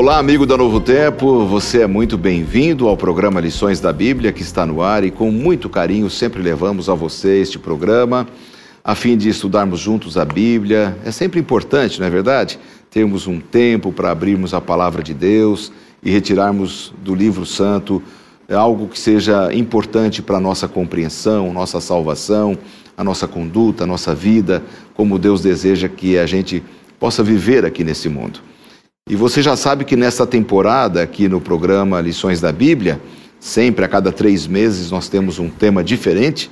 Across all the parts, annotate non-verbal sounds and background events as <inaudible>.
Olá, amigo da Novo Tempo, você é muito bem-vindo ao programa Lições da Bíblia que está no ar e com muito carinho sempre levamos a você este programa a fim de estudarmos juntos a Bíblia. É sempre importante, não é verdade? Termos um tempo para abrirmos a palavra de Deus e retirarmos do livro santo algo que seja importante para a nossa compreensão, nossa salvação, a nossa conduta, a nossa vida, como Deus deseja que a gente possa viver aqui nesse mundo. E você já sabe que nesta temporada, aqui no programa Lições da Bíblia, sempre a cada três meses nós temos um tema diferente.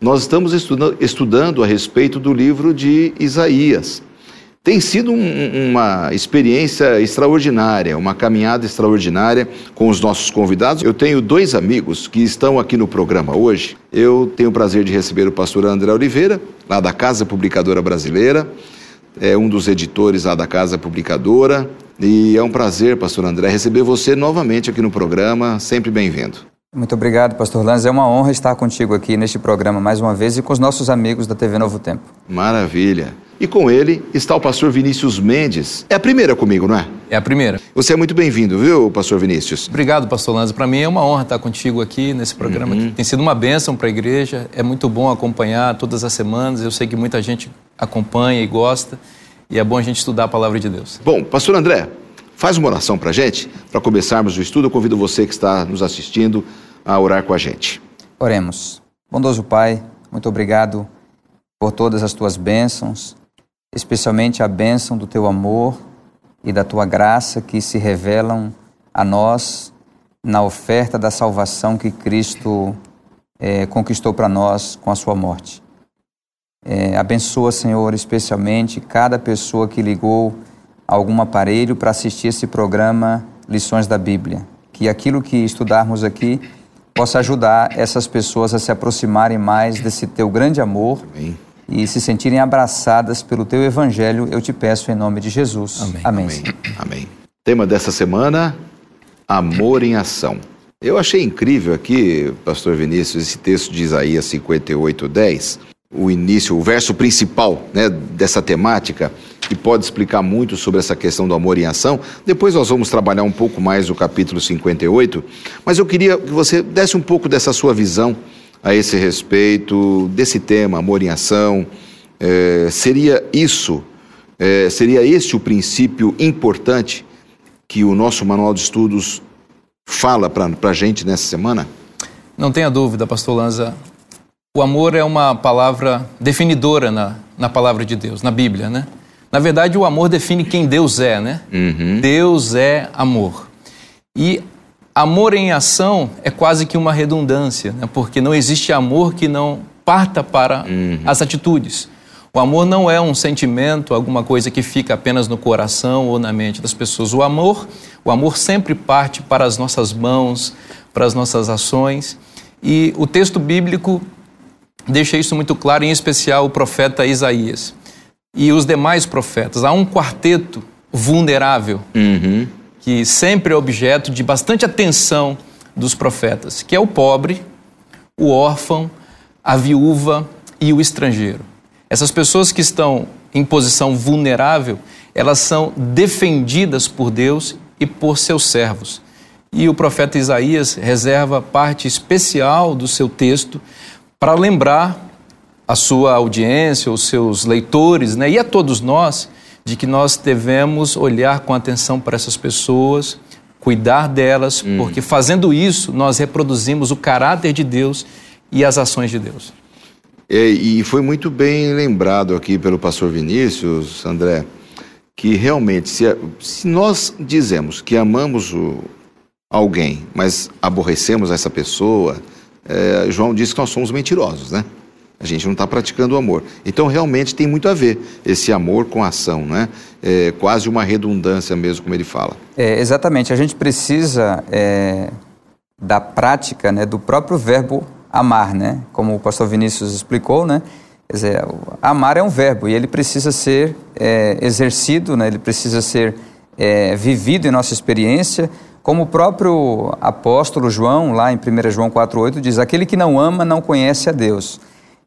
Nós estamos estudando a respeito do livro de Isaías. Tem sido um, uma experiência extraordinária, uma caminhada extraordinária com os nossos convidados. Eu tenho dois amigos que estão aqui no programa hoje. Eu tenho o prazer de receber o pastor André Oliveira, lá da Casa Publicadora Brasileira, é um dos editores lá da Casa Publicadora. E é um prazer, pastor André, receber você novamente aqui no programa. Sempre bem-vindo. Muito obrigado, pastor Lanz. É uma honra estar contigo aqui neste programa mais uma vez e com os nossos amigos da TV Novo Tempo. Maravilha. E com ele está o pastor Vinícius Mendes. É a primeira comigo, não é? É a primeira. Você é muito bem-vindo, viu, pastor Vinícius? Obrigado, pastor Lanz. Para mim é uma honra estar contigo aqui nesse programa. Uhum. Tem sido uma bênção para a igreja. É muito bom acompanhar todas as semanas. Eu sei que muita gente acompanha e gosta. E é bom a gente estudar a palavra de Deus. Bom, pastor André, faz uma oração para a gente, para começarmos o estudo. Eu convido você que está nos assistindo a orar com a gente. Oremos. Bondoso Pai, muito obrigado por todas as tuas bênçãos, especialmente a bênção do teu amor e da tua graça que se revelam a nós na oferta da salvação que Cristo é, conquistou para nós com a sua morte. É, abençoa, Senhor, especialmente cada pessoa que ligou algum aparelho para assistir esse programa Lições da Bíblia. Que aquilo que estudarmos aqui possa ajudar essas pessoas a se aproximarem mais desse teu grande amor Amém. e se sentirem abraçadas pelo teu evangelho. Eu te peço em nome de Jesus. Amém. Amém. Amém. Amém. Tema dessa semana: Amor em Ação. Eu achei incrível aqui, Pastor Vinícius, esse texto de Isaías 58, 10 o início, o verso principal né, dessa temática, que pode explicar muito sobre essa questão do amor em ação. Depois nós vamos trabalhar um pouco mais o capítulo 58, mas eu queria que você desse um pouco dessa sua visão a esse respeito, desse tema, amor em ação. É, seria isso, é, seria este o princípio importante que o nosso manual de estudos fala para a gente nessa semana? Não tenha dúvida, pastor Lanza. O amor é uma palavra definidora na, na palavra de Deus, na Bíblia, né? Na verdade, o amor define quem Deus é, né? Uhum. Deus é amor. E amor em ação é quase que uma redundância, né? porque não existe amor que não parta para uhum. as atitudes. O amor não é um sentimento, alguma coisa que fica apenas no coração ou na mente das pessoas. O amor, o amor sempre parte para as nossas mãos, para as nossas ações. E o texto bíblico deixa isso muito claro, em especial o profeta Isaías e os demais profetas. Há um quarteto vulnerável uhum. que sempre é objeto de bastante atenção dos profetas, que é o pobre, o órfão, a viúva e o estrangeiro. Essas pessoas que estão em posição vulnerável, elas são defendidas por Deus e por seus servos. E o profeta Isaías reserva parte especial do seu texto para lembrar a sua audiência, os seus leitores, né, e a todos nós, de que nós devemos olhar com atenção para essas pessoas, cuidar delas, hum. porque fazendo isso nós reproduzimos o caráter de Deus e as ações de Deus. E, e foi muito bem lembrado aqui pelo pastor Vinícius, André, que realmente, se, se nós dizemos que amamos o, alguém, mas aborrecemos essa pessoa, é, João disse que nós somos mentirosos, né? A gente não está praticando o amor. Então, realmente tem muito a ver esse amor com a ação, né? É quase uma redundância mesmo, como ele fala. É, exatamente. A gente precisa é, da prática né, do próprio verbo amar, né? Como o pastor Vinícius explicou, né? Quer dizer, amar é um verbo e ele precisa ser é, exercido, né? ele precisa ser é, vivido em nossa experiência, como o próprio apóstolo João, lá em 1 João 4,8, diz: Aquele que não ama não conhece a Deus.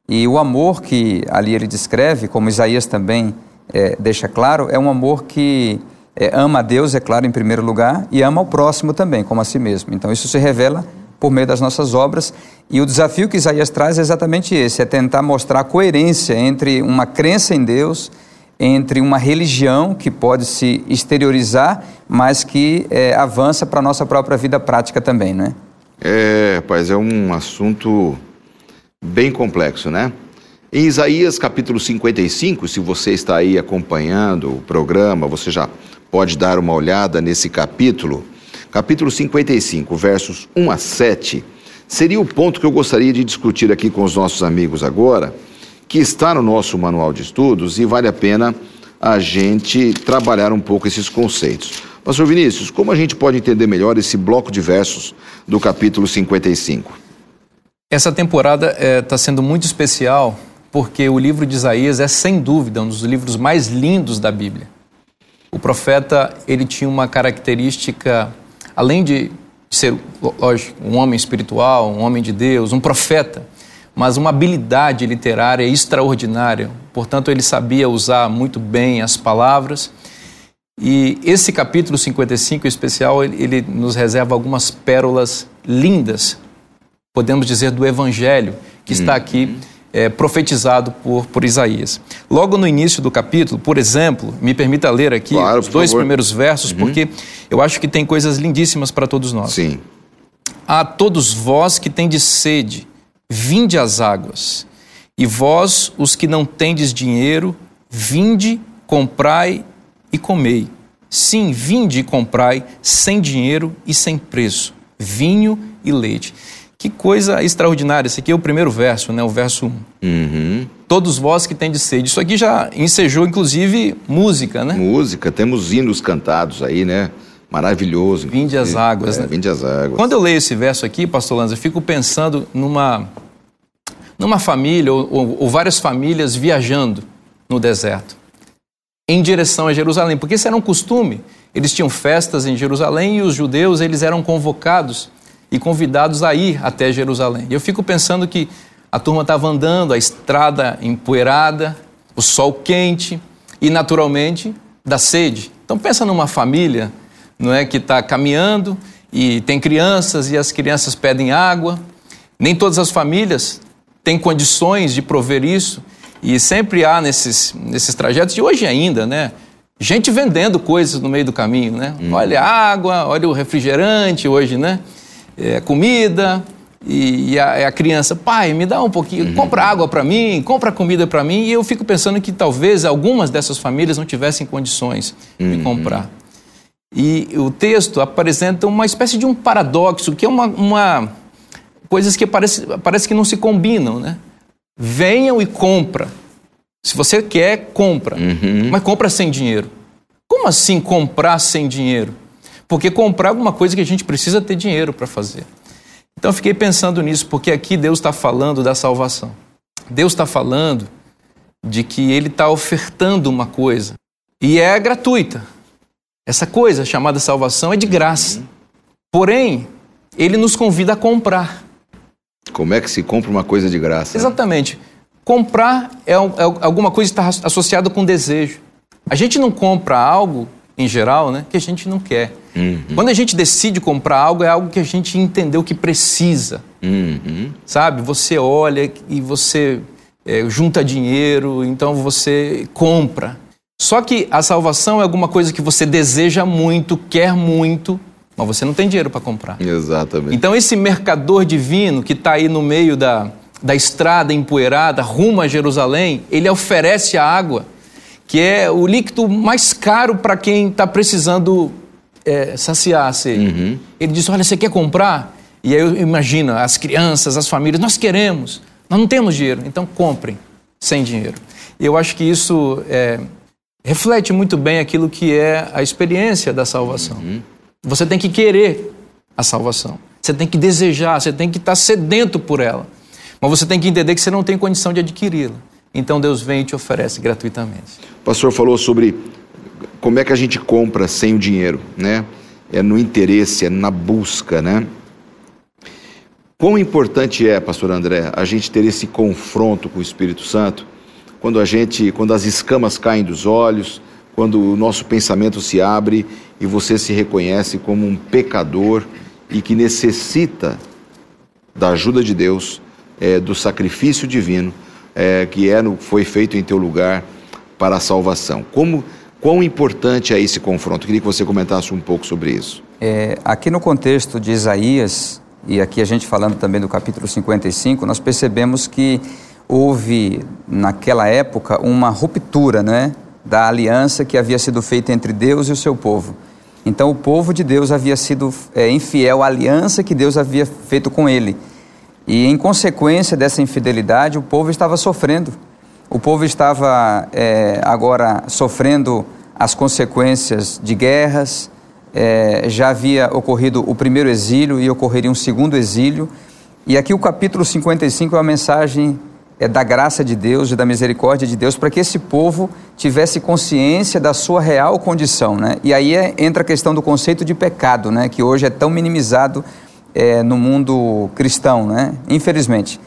E o amor que ali ele descreve, como Isaías também é, deixa claro, é um amor que é, ama a Deus, é claro, em primeiro lugar, e ama o próximo também, como a si mesmo. Então isso se revela por meio das nossas obras. E o desafio que Isaías traz é exatamente esse: é tentar mostrar a coerência entre uma crença em Deus, entre uma religião que pode se exteriorizar, mas que é, avança para a nossa própria vida prática também, não é? É, rapaz, é um assunto bem complexo, né? Em Isaías capítulo 55, se você está aí acompanhando o programa, você já pode dar uma olhada nesse capítulo capítulo 55, versos 1 a 7, seria o ponto que eu gostaria de discutir aqui com os nossos amigos agora, que está no nosso manual de estudos e vale a pena a gente trabalhar um pouco esses conceitos. Pastor Vinícius, como a gente pode entender melhor esse bloco de versos do capítulo 55? Essa temporada está é, tá sendo muito especial porque o livro de Isaías é, sem dúvida, um dos livros mais lindos da Bíblia. O profeta ele tinha uma característica além de ser, lógico, um homem espiritual, um homem de Deus, um profeta, mas uma habilidade literária extraordinária. Portanto, ele sabia usar muito bem as palavras. E esse capítulo 55 em especial, ele, ele nos reserva algumas pérolas lindas, podemos dizer, do Evangelho, que está aqui uhum é, profetizado por, por Isaías. Logo no início do capítulo, por exemplo, me permita ler aqui claro, os dois favor. primeiros versos, uhum. porque eu acho que tem coisas lindíssimas para todos nós. Sim. A todos vós que tendes sede, vinde às águas, e vós, os que não tendes dinheiro, vinde, comprai e comei. Sim, vinde e comprai sem dinheiro e sem preço, vinho e leite. Que coisa extraordinária. Esse aqui é o primeiro verso, né? O verso 1. Uhum. Todos vós que de sede. Isso aqui já ensejou, inclusive, música, né? Música. Temos hinos cantados aí, né? Maravilhoso. Vinde as águas, é, né? Vinde as águas. Quando eu leio esse verso aqui, pastor Lanza, eu fico pensando numa, numa família ou, ou, ou várias famílias viajando no deserto em direção a Jerusalém, porque esse era um costume. Eles tinham festas em Jerusalém e os judeus eles eram convocados e convidados a ir até Jerusalém. Eu fico pensando que a turma estava andando, a estrada empoeirada, o sol quente e, naturalmente, da sede. Então pensa numa família, não é, que está caminhando e tem crianças e as crianças pedem água. Nem todas as famílias têm condições de prover isso e sempre há nesses, nesses trajetos, e hoje ainda, né? Gente vendendo coisas no meio do caminho, né? Hum. Olha a água, olha o refrigerante hoje, né? é, comida e, e a, a, criança, pai, me dá um pouquinho, uhum. compra água para mim, compra comida para mim. E eu fico pensando que talvez algumas dessas famílias não tivessem condições uhum. de comprar. E o texto apresenta uma espécie de um paradoxo, que é uma, uma coisas que parece, parece que não se combinam, né? Venham e compra. Se você quer, compra. Uhum. Mas compra sem dinheiro. Como assim comprar sem dinheiro? Porque comprar alguma coisa que a gente precisa ter dinheiro para fazer. Então eu fiquei pensando nisso, porque aqui Deus está falando da salvação. Deus está falando de que Ele está ofertando uma coisa e é gratuita. Essa coisa chamada salvação é de graça. Porém, Ele nos convida a comprar. Como é que se compra uma coisa de graça? Exatamente. Comprar é, é alguma coisa que está associada com desejo. A gente não compra algo, em geral, né, que a gente não quer. Uhum. Quando a gente decide comprar algo, é algo que a gente entendeu que precisa. Uhum. Sabe? Você olha e você é, junta dinheiro, então você compra. Só que a salvação é alguma coisa que você deseja muito, quer muito, mas você não tem dinheiro para comprar. Exatamente. Então esse mercador divino que está aí no meio da, da estrada empoeirada, rumo a Jerusalém, ele oferece a água, que é o líquido mais caro para quem está precisando é, saciar a sede. Uhum. Ele diz: Olha, você quer comprar? E aí eu imagino as crianças, as famílias: Nós queremos, nós não temos dinheiro, então comprem sem dinheiro. E eu acho que isso é, reflete muito bem aquilo que é a experiência da salvação. Uhum. Você tem que querer a salvação, você tem que desejar, você tem que estar sedento por ela. Mas você tem que entender que você não tem condição de adquiri-la. Então Deus vem e te oferece gratuitamente. O pastor falou sobre como é que a gente compra sem o dinheiro, né? É no interesse, é na busca, né? Quão importante é, pastor André, a gente ter esse confronto com o Espírito Santo, quando a gente, quando as escamas caem dos olhos, quando o nosso pensamento se abre e você se reconhece como um pecador e que necessita da ajuda de Deus, é, do sacrifício divino é, que é no, foi feito em teu lugar para a salvação. Como quão importante é esse confronto? Queria que você comentasse um pouco sobre isso. É, aqui no contexto de Isaías e aqui a gente falando também do capítulo 55, nós percebemos que houve naquela época uma ruptura, né, da aliança que havia sido feita entre Deus e o seu povo. Então o povo de Deus havia sido é, infiel à aliança que Deus havia feito com ele. E em consequência dessa infidelidade, o povo estava sofrendo. O povo estava é, agora sofrendo as consequências de guerras. É, já havia ocorrido o primeiro exílio e ocorreria um segundo exílio. E aqui o capítulo 55 é uma mensagem é, da graça de Deus e da misericórdia de Deus para que esse povo tivesse consciência da sua real condição. Né? E aí é, entra a questão do conceito de pecado, né? que hoje é tão minimizado é, no mundo cristão, né? infelizmente.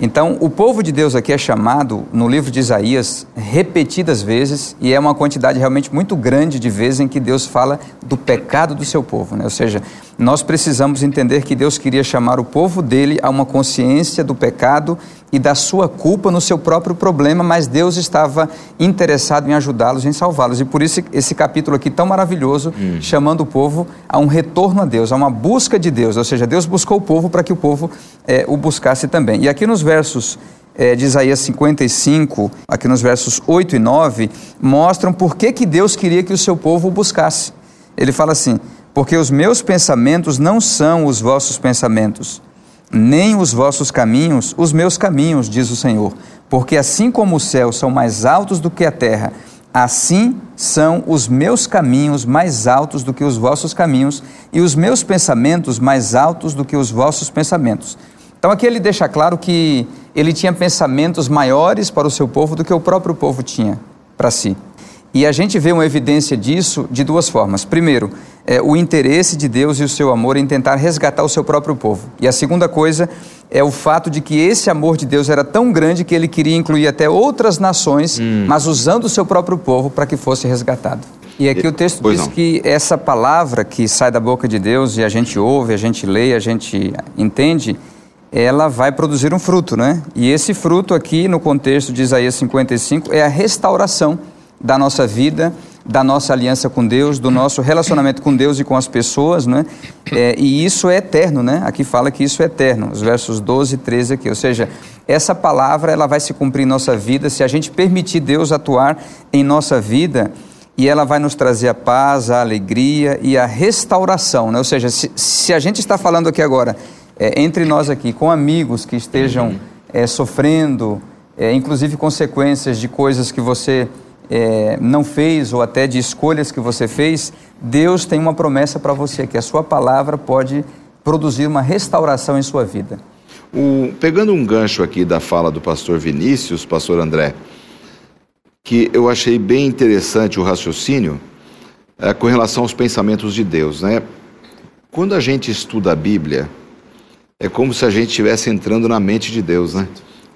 Então, o povo de Deus aqui é chamado no livro de Isaías repetidas vezes, e é uma quantidade realmente muito grande de vezes em que Deus fala do pecado do seu povo. Né? Ou seja, nós precisamos entender que Deus queria chamar o povo dele a uma consciência do pecado e da sua culpa no seu próprio problema, mas Deus estava interessado em ajudá-los, em salvá-los. E por isso esse capítulo aqui tão maravilhoso, hum. chamando o povo a um retorno a Deus, a uma busca de Deus. Ou seja, Deus buscou o povo para que o povo é, o buscasse também. E aqui nos versos é, de Isaías 55, aqui nos versos 8 e 9, mostram por que, que Deus queria que o seu povo o buscasse. Ele fala assim: porque os meus pensamentos não são os vossos pensamentos, nem os vossos caminhos os meus caminhos, diz o Senhor. Porque assim como os céus são mais altos do que a terra, assim são os meus caminhos mais altos do que os vossos caminhos, e os meus pensamentos mais altos do que os vossos pensamentos. Então aqui ele deixa claro que ele tinha pensamentos maiores para o seu povo do que o próprio povo tinha para si. E a gente vê uma evidência disso de duas formas. Primeiro, é, o interesse de Deus e o seu amor em tentar resgatar o seu próprio povo. E a segunda coisa é o fato de que esse amor de Deus era tão grande que ele queria incluir até outras nações, hum. mas usando o seu próprio povo para que fosse resgatado. E aqui o texto diz não. que essa palavra que sai da boca de Deus e a gente ouve, a gente lê, a gente entende, ela vai produzir um fruto, né? E esse fruto aqui, no contexto de Isaías 55, é a restauração da nossa vida, da nossa aliança com Deus, do nosso relacionamento com Deus e com as pessoas, né? É, e isso é eterno, né? Aqui fala que isso é eterno, os versos 12 e 13 aqui. Ou seja, essa palavra ela vai se cumprir em nossa vida se a gente permitir Deus atuar em nossa vida e ela vai nos trazer a paz, a alegria e a restauração, né? Ou seja, se, se a gente está falando aqui agora, é, entre nós aqui, com amigos que estejam é, sofrendo, é, inclusive consequências de coisas que você é, não fez ou até de escolhas que você fez, Deus tem uma promessa para você, que a sua palavra pode produzir uma restauração em sua vida. O, pegando um gancho aqui da fala do pastor Vinícius, pastor André, que eu achei bem interessante o raciocínio é, com relação aos pensamentos de Deus, né? Quando a gente estuda a Bíblia, é como se a gente estivesse entrando na mente de Deus, né?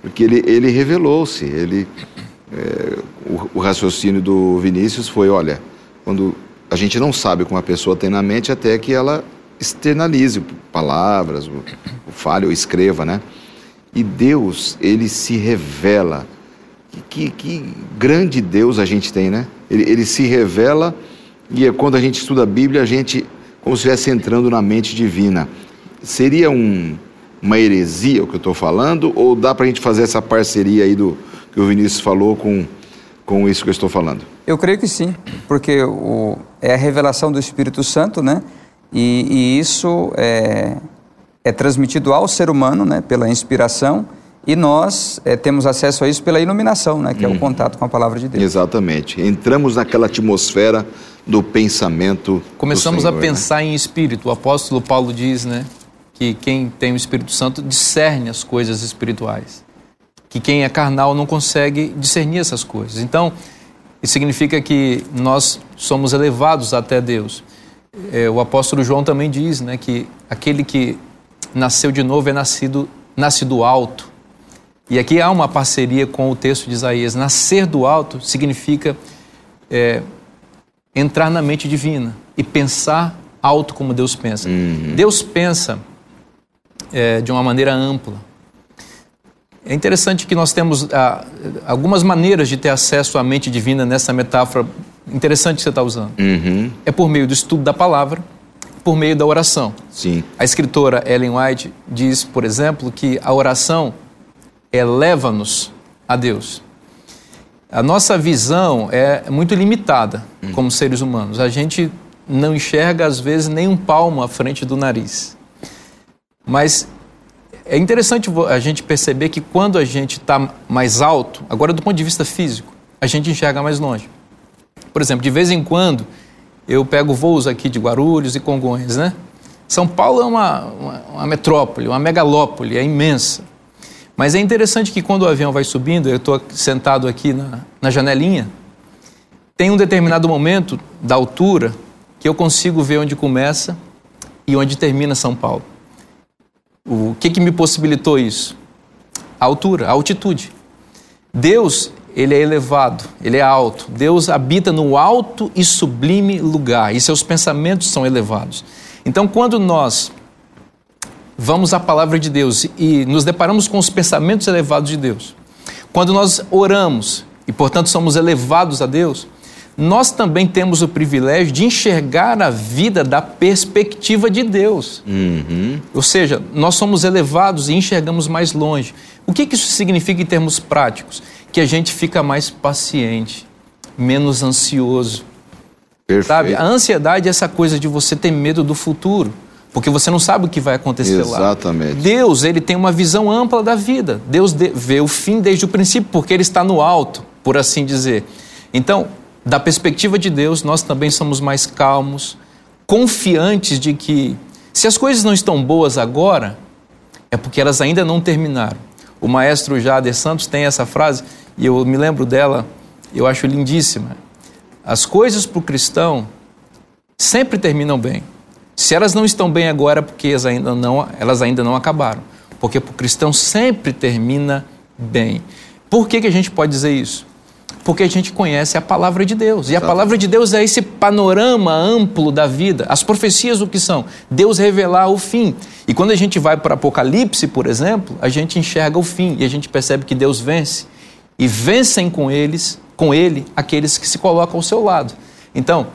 Porque ele, ele revelou-se, ele é, o, o, raciocínio do Vinícius foi: olha, quando a gente não sabe o que uma pessoa tem na mente até que ela externalize palavras, o, o fale ou escreva, né? E Deus, ele se revela. Que, que, grande Deus a gente tem, né? Ele, ele se revela e é quando a gente estuda a Bíblia, a gente, como se estivesse entrando na mente divina. Seria um, uma heresia o que eu estou falando? Ou dá para a gente fazer essa parceria aí do, que o Vinícius falou com, com isso que eu estou falando? Eu creio que sim, porque o, é a revelação do Espírito Santo, né? E, e isso é, é, transmitido ao ser humano, né? Pela inspiração e nós é, temos acesso a isso pela iluminação, né? Que é o uhum. contato com a palavra de Deus. Exatamente. Entramos naquela atmosfera do pensamento. Começamos do Senhor, a pensar né? em espírito. O apóstolo Paulo diz, né? que quem tem o Espírito Santo discerne as coisas espirituais, que quem é carnal não consegue discernir essas coisas. Então, isso significa que nós somos elevados até Deus. É, o apóstolo João também diz né, que aquele que nasceu de novo é nascido, nasce do alto. E aqui há uma parceria com o texto de Isaías. Nascer do alto significa é, entrar na mente divina e pensar alto como Deus pensa. Uhum. Deus pensa é, de uma maneira ampla. É interessante que nós temos ah, algumas maneiras de ter acesso à mente divina nessa metáfora interessante que você está usando. Uhum. É por meio do estudo da palavra, por meio da oração. Sim. A escritora Ellen White diz, por exemplo, que a oração eleva-nos a Deus. A nossa visão é muito limitada uhum. como seres humanos. A gente não enxerga, às vezes, nem um palmo à frente do nariz. Mas é interessante a gente perceber que quando a gente está mais alto, agora do ponto de vista físico, a gente enxerga mais longe. Por exemplo, de vez em quando eu pego voos aqui de Guarulhos e Congonhas, né? São Paulo é uma, uma, uma metrópole, uma megalópole, é imensa. Mas é interessante que quando o avião vai subindo, eu estou sentado aqui na, na janelinha, tem um determinado momento da altura que eu consigo ver onde começa e onde termina São Paulo. O que, que me possibilitou isso? A altura, a altitude. Deus, ele é elevado, ele é alto. Deus habita no alto e sublime lugar e seus pensamentos são elevados. Então, quando nós vamos à palavra de Deus e nos deparamos com os pensamentos elevados de Deus, quando nós oramos e, portanto, somos elevados a Deus, nós também temos o privilégio de enxergar a vida da perspectiva de Deus. Uhum. Ou seja, nós somos elevados e enxergamos mais longe. O que, isso significa em termos práticos? Que a gente fica mais paciente, menos ansioso. Perfeito. Sabe? A ansiedade é essa coisa de você ter medo do futuro porque você não sabe o que vai acontecer Exatamente. lá. Exatamente. Deus, ele tem uma visão ampla da vida. Deus vê o fim desde o princípio, porque ele está no alto, por assim dizer. Então, da perspectiva de Deus, nós também somos mais calmos, confiantes de que se as coisas não estão boas agora, é porque elas ainda não terminaram. O maestro Jader Santos tem essa frase, e eu me lembro dela, eu acho lindíssima. As coisas para o cristão sempre terminam bem. Se elas não estão bem agora, é porque elas ainda não, elas ainda não acabaram. Porque para o cristão sempre termina bem. Por que, que a gente pode dizer isso? Porque a gente conhece a palavra de Deus. E a palavra de Deus é esse panorama amplo da vida. As profecias o que são? Deus revelar o fim. E quando a gente vai para Apocalipse, por exemplo, a gente enxerga o fim e a gente percebe que Deus vence. E vencem com eles, com ele, aqueles que se colocam ao seu lado. Então,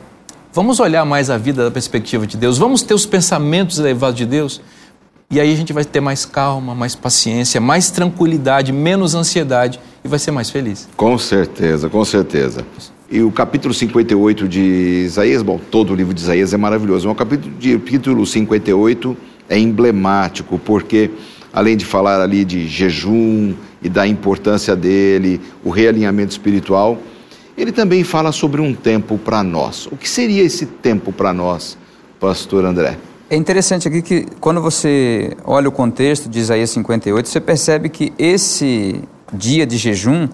vamos olhar mais a vida da perspectiva de Deus. Vamos ter os pensamentos elevados de Deus. E aí a gente vai ter mais calma, mais paciência, mais tranquilidade, menos ansiedade e vai ser mais feliz. Com certeza, com certeza. E o capítulo 58 de Isaías, bom, todo o livro de Isaías é maravilhoso, mas o capítulo, de, capítulo 58 é emblemático, porque além de falar ali de jejum e da importância dele, o realinhamento espiritual, ele também fala sobre um tempo para nós. O que seria esse tempo para nós, pastor André? É interessante aqui que quando você olha o contexto de Isaías 58, você percebe que esse dia de jejum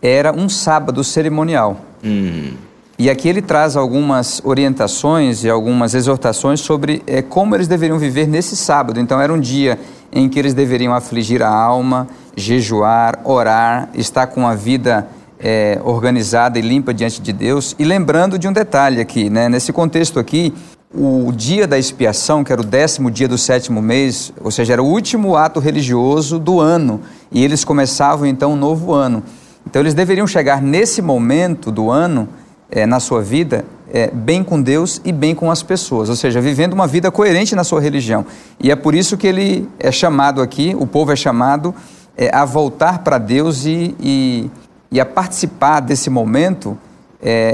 era um sábado cerimonial. Uhum. E aqui ele traz algumas orientações e algumas exortações sobre é, como eles deveriam viver nesse sábado. Então, era um dia em que eles deveriam afligir a alma, jejuar, orar, estar com a vida é, organizada e limpa diante de Deus. E lembrando de um detalhe aqui, né? nesse contexto aqui, o dia da expiação, que era o décimo dia do sétimo mês, ou seja, era o último ato religioso do ano, e eles começavam então um novo ano. Então eles deveriam chegar nesse momento do ano, é, na sua vida, é, bem com Deus e bem com as pessoas, ou seja, vivendo uma vida coerente na sua religião. E é por isso que ele é chamado aqui, o povo é chamado é, a voltar para Deus e, e, e, a participar desse momento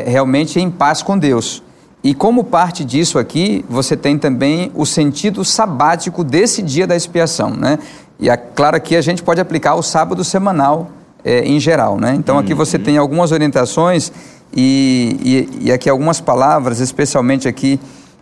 realmente em paz com Deus. E como parte disso aqui, você tem também o sentido sabático desse dia da expiação, né? E é claro que a gente pode aplicar o sábado semanal é, em geral, né? Então aqui você uhum. tem algumas orientações e, e, e, aqui algumas palavras, especialmente aqui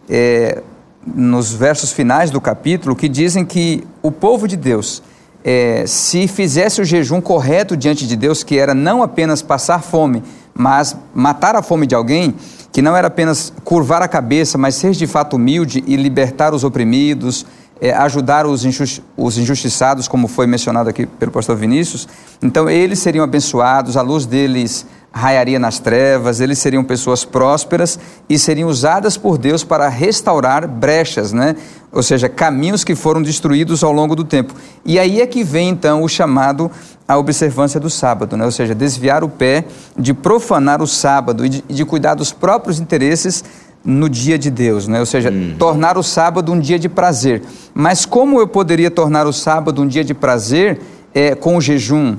é, nos versos finais do capítulo que dizem que o povo de Deus, é, se fizesse o jejum correto diante de Deus, que era não apenas passar fome, mas matar a fome de alguém, que não era apenas curvar a cabeça, mas ser de fato humilde e libertar os oprimidos, é, ajudar os, injusti os injustiçados, como foi mencionado aqui pelo pastor Vinícius, então eles seriam abençoados, a luz deles raiaria nas trevas, eles seriam pessoas prósperas e seriam usadas por Deus para restaurar brechas, né? ou seja, caminhos que foram destruídos ao longo do tempo. E aí é que vem então o chamado à observância do sábado, né? ou seja, desviar o pé de profanar o sábado e de, de cuidar dos próprios interesses no dia de Deus, né? ou seja, hum. tornar o sábado um dia de prazer. Mas como eu poderia tornar o sábado um dia de prazer é, com o jejum,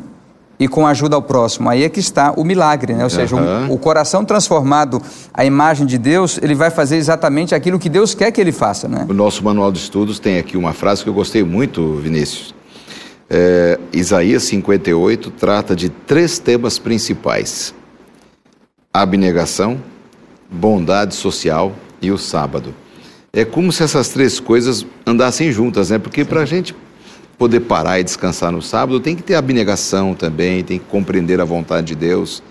e com ajuda ao próximo. Aí é que está o milagre, né? Ou seja, uhum. um, o coração transformado à imagem de Deus, ele vai fazer exatamente aquilo que Deus quer que ele faça, né? O nosso manual de estudos tem aqui uma frase que eu gostei muito, Vinícius. É, Isaías 58 trata de três temas principais: abnegação, bondade social e o sábado. É como se essas três coisas andassem juntas, né? Porque para a gente poder parar e descansar no sábado, tem que ter abnegação também, tem que compreender a vontade de Deus.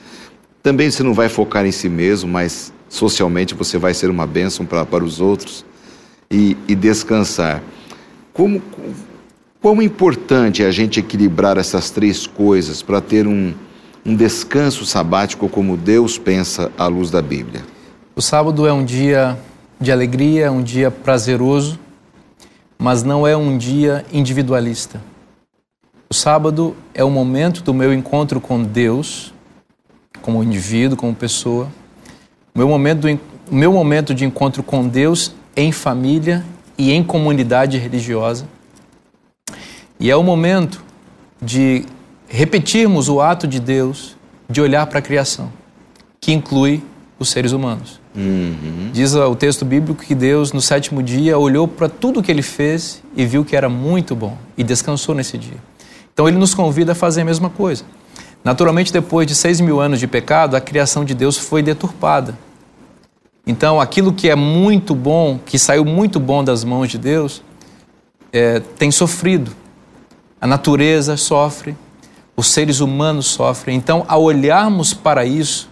Também você não vai focar em si mesmo, mas socialmente você vai ser uma bênção para, para os outros e, e descansar. Como, quão importante é a gente equilibrar essas três coisas para ter um, um descanso sabático como Deus pensa à luz da Bíblia? O sábado é um dia de alegria, um dia prazeroso, mas não é um dia individualista. O sábado é o momento do meu encontro com Deus, como indivíduo, como pessoa. O meu momento, do, meu momento de encontro com Deus em família e em comunidade religiosa. E é o momento de repetirmos o ato de Deus de olhar para a criação, que inclui os seres humanos. Uhum. Diz o texto bíblico que Deus, no sétimo dia, olhou para tudo que ele fez e viu que era muito bom e descansou nesse dia. Então ele nos convida a fazer a mesma coisa. Naturalmente, depois de seis mil anos de pecado, a criação de Deus foi deturpada. Então, aquilo que é muito bom, que saiu muito bom das mãos de Deus, é, tem sofrido. A natureza sofre, os seres humanos sofrem. Então, ao olharmos para isso,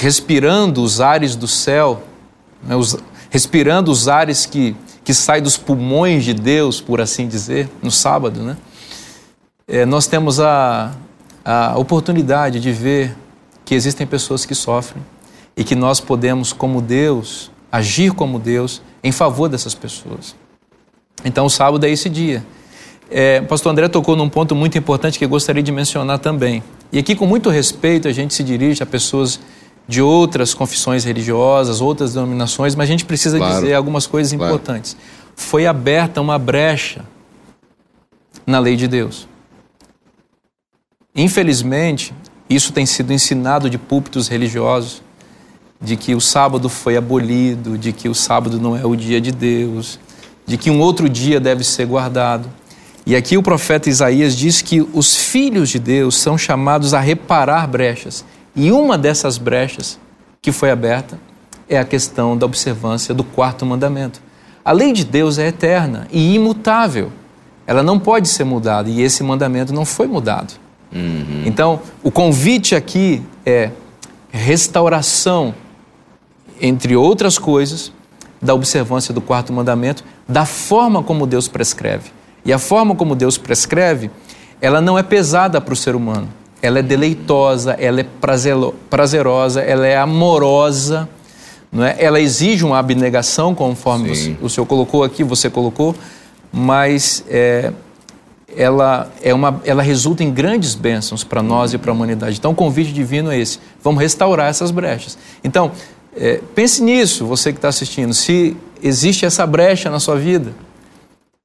respirando os ares do céu, né, os, respirando os ares que, que saem dos pulmões de Deus, por assim dizer, no sábado, né? É, nós temos a, a oportunidade de ver que existem pessoas que sofrem e que nós podemos, como Deus, agir como Deus em favor dessas pessoas. Então, o sábado é esse dia. É, o pastor André tocou num ponto muito importante que eu gostaria de mencionar também. E aqui, com muito respeito, a gente se dirige a pessoas de outras confissões religiosas, outras denominações, mas a gente precisa claro. dizer algumas coisas claro. importantes. Foi aberta uma brecha na lei de Deus. Infelizmente, isso tem sido ensinado de púlpitos religiosos, de que o sábado foi abolido, de que o sábado não é o dia de Deus, de que um outro dia deve ser guardado. E aqui o profeta Isaías diz que os filhos de Deus são chamados a reparar brechas e uma dessas brechas que foi aberta é a questão da observância do quarto mandamento. A lei de Deus é eterna e imutável. Ela não pode ser mudada e esse mandamento não foi mudado. Uhum. Então, o convite aqui é restauração, entre outras coisas, da observância do quarto mandamento, da forma como Deus prescreve. E a forma como Deus prescreve, ela não é pesada para o ser humano ela é deleitosa, ela é prazerosa, ela é amorosa, não é? ela exige uma abnegação, conforme você, o senhor colocou aqui, você colocou, mas é, ela, é uma, ela resulta em grandes bênçãos para nós e para a humanidade. Então, o convite divino é esse: vamos restaurar essas brechas. Então, é, pense nisso, você que está assistindo, se existe essa brecha na sua vida,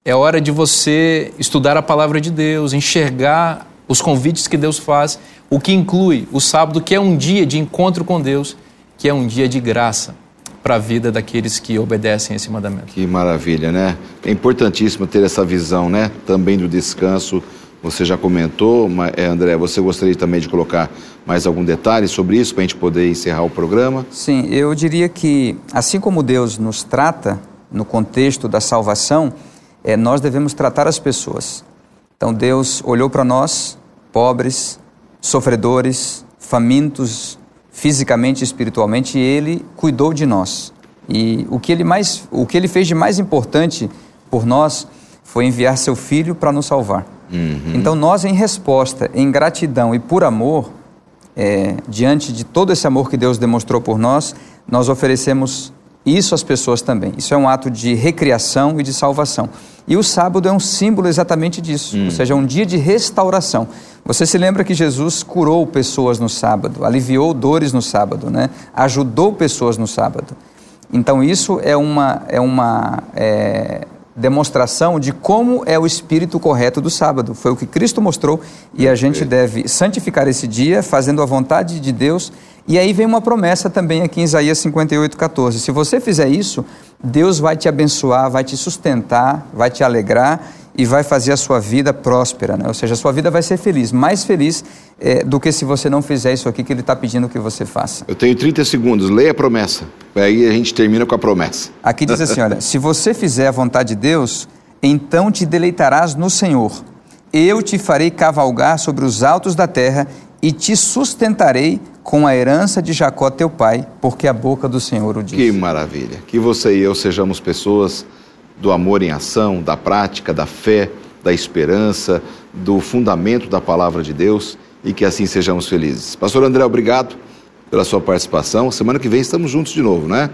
é hora de você estudar a palavra de Deus, enxergar os convites que Deus faz, o que inclui o sábado, que é um dia de encontro com Deus, que é um dia de graça para a vida daqueles que obedecem esse mandamento. Que maravilha, né? É importantíssimo ter essa visão, né? Também do descanso. Você já comentou, é, André, você gostaria também de colocar mais algum detalhe sobre isso para a gente poder encerrar o programa? Sim, eu diria que assim como Deus nos trata no contexto da salvação, é, nós devemos tratar as pessoas. Então Deus olhou para nós, pobres, sofredores, famintos fisicamente e espiritualmente, e Ele cuidou de nós. E o que Ele, mais, o que ele fez de mais importante por nós foi enviar Seu Filho para nos salvar. Uhum. Então nós, em resposta, em gratidão e por amor, é, diante de todo esse amor que Deus demonstrou por nós, nós oferecemos isso às pessoas também. Isso é um ato de recriação e de salvação. E o sábado é um símbolo exatamente disso, hum. ou seja, é um dia de restauração. Você se lembra que Jesus curou pessoas no sábado, aliviou dores no sábado, né? ajudou pessoas no sábado. Então isso é uma, é uma é, demonstração de como é o espírito correto do sábado. Foi o que Cristo mostrou e a gente deve santificar esse dia fazendo a vontade de Deus. E aí vem uma promessa também aqui em Isaías 58, 14. Se você fizer isso, Deus vai te abençoar, vai te sustentar, vai te alegrar e vai fazer a sua vida próspera, né? ou seja, a sua vida vai ser feliz, mais feliz é, do que se você não fizer isso aqui que Ele está pedindo que você faça. Eu tenho 30 segundos, leia a promessa, aí a gente termina com a promessa. Aqui diz assim: olha, se você fizer a vontade de Deus, então te deleitarás no Senhor. Eu te farei cavalgar sobre os altos da terra e te sustentarei com a herança de Jacó teu pai, porque a boca do Senhor o diz. Que maravilha! Que você e eu sejamos pessoas do amor em ação, da prática, da fé, da esperança, do fundamento da palavra de Deus e que assim sejamos felizes. Pastor André, obrigado pela sua participação. Semana que vem estamos juntos de novo, né?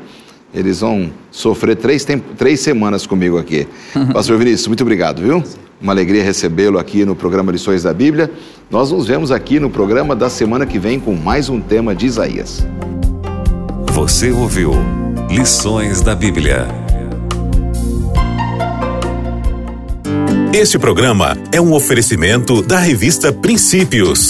Eles vão sofrer três, três semanas comigo aqui. <laughs> Pastor Vinícius, muito obrigado, viu? Uma alegria recebê-lo aqui no programa Lições da Bíblia. Nós nos vemos aqui no programa da semana que vem com mais um tema de Isaías. Você ouviu Lições da Bíblia. Este programa é um oferecimento da revista Princípios.